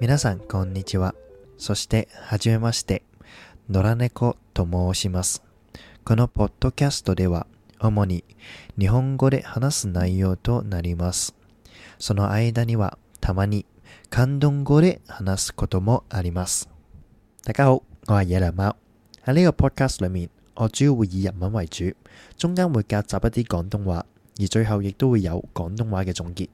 皆さん、こんにちは。そして、はじめまして、野良猫と申します。このポッドキャストでは、主に日本語で話す內容となります。その間には、たまに広東語で話すこともあります。大家好，我係野良貓。喺呢個 podcast 裏面，我主要會以日文為主，中間會夾雜一啲廣東話，而最後亦都會有廣東話嘅總結。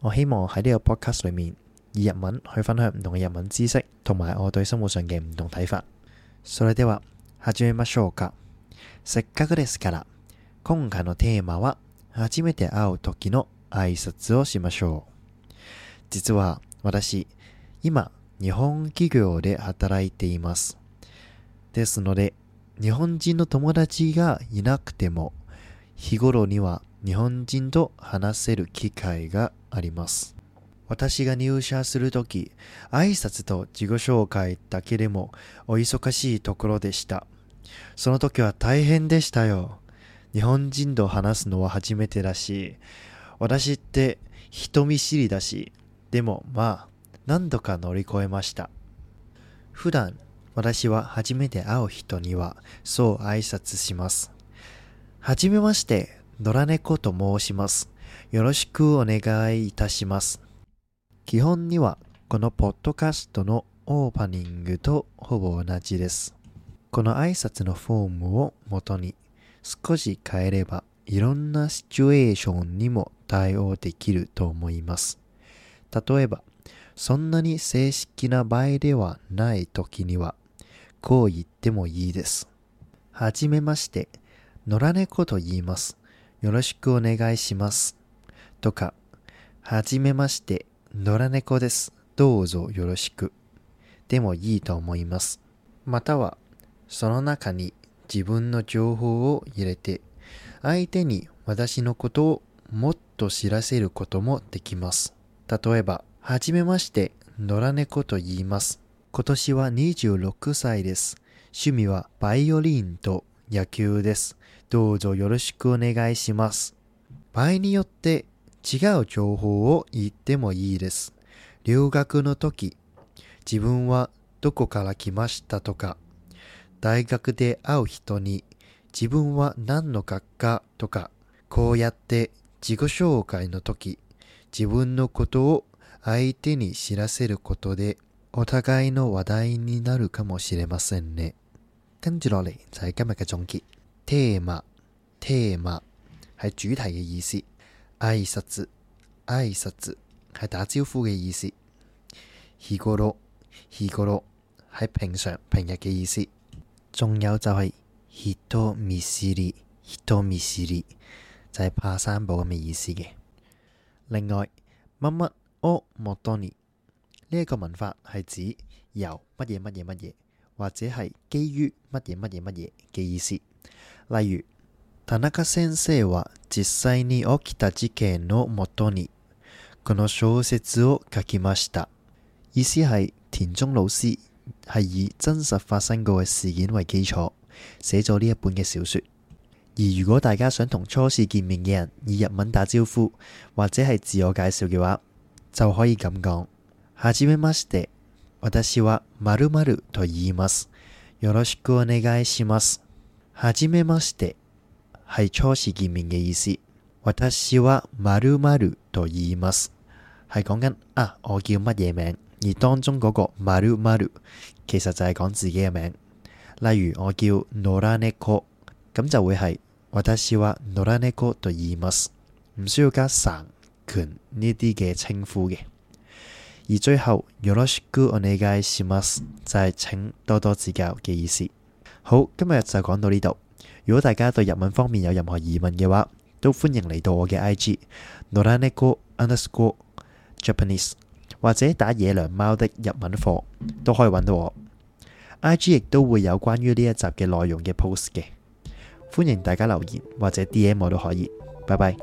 我希望喺呢個 podcast 裏面，以日文去分享唔同嘅日文知識，同埋我對生活上嘅唔同睇法。それでは始めましょうか。せっかくですから、今回のテーマは、初めて会う時の挨拶をしましょう。実は私、今、日本企業で働いています。ですので、日本人の友達がいなくても、日頃には日本人と話せる機会があります。私が入社するとき、挨拶と自己紹介だけでもお忙しいところでした。その時は大変でしたよ。日本人と話すのは初めてだし、私って人見知りだし、でもまあ、何度か乗り越えました。普段、私は初めて会う人にはそう挨拶します。はじめまして、野良猫と申します。よろしくお願いいたします。基本にはこのポッドキャストのオープニングとほぼ同じです。この挨拶のフォームを元に少し変えればいろんなシチュエーションにも対応できると思います。例えば、そんなに正式な場合ではない時にはこう言ってもいいです。はじめまして、野良猫と言います。よろしくお願いします。とか、はじめまして、野良猫です。どうぞよろしく。でもいいと思います。または、その中に自分の情報を入れて、相手に私のことをもっと知らせることもできます。例えば、はじめまして、野良猫と言います。今年は26歳です。趣味はバイオリンと野球です。どうぞよろしくお願いします。場合によって違う情報を言ってもいいです。留学の時、自分はどこから来ましたとか、大学で会う人に自分は何の学科とか、こうやって自己紹介の時、自分のことを相手に知らせることで、お互いの話題になるかもしれませんね。跟住落嚟就係今日嘅總結。テーマ、テーマ係主題嘅意思。挨拶、挨拶係打招呼嘅意思。日頃、日頃係平常、平日嘅意思。仲有就係人見知り、人見知り就係怕生保咁嘅意思嘅。另外，乜乜をもとに呢一個文法係指由乜嘢乜嘢乜嘢，或者係基於乜嘢乜嘢乜嘢嘅意思。例如， 田中先生は実際に起きた事件のもとにこの小説を書きました。意思係田中老師係以真實發生過嘅事件為基礎寫咗呢一本嘅小說。而如果大家想同初次見面嘅人以日文打招呼或者係自我介紹嘅話，就可以咁講：はじめまして、私は〇〇と言います。よろしくお願いします。はじめまして係初次見面嘅意思。私は〇〇と言います，係講緊啊，我叫乜嘢名，而當中嗰個〇〇其實就係講自己嘅名。例如我叫野良猫，咁就會係私は野良猫と言います，唔需要加さん、くん呢啲嘅稱呼嘅。而最後よろしくお願いします就係請多多指教嘅意思。好，今日就講到呢度。 如果大家對日文方面有任何疑問嘅話，都歡迎嚟到我嘅 IG 野良猫 underscore Japanese，或者打野良貓的日文課都可以揾到我。IG 亦都會有關於呢一集嘅內容嘅 post 嘅，歡迎大家留言或者 DM 我都可以。拜拜。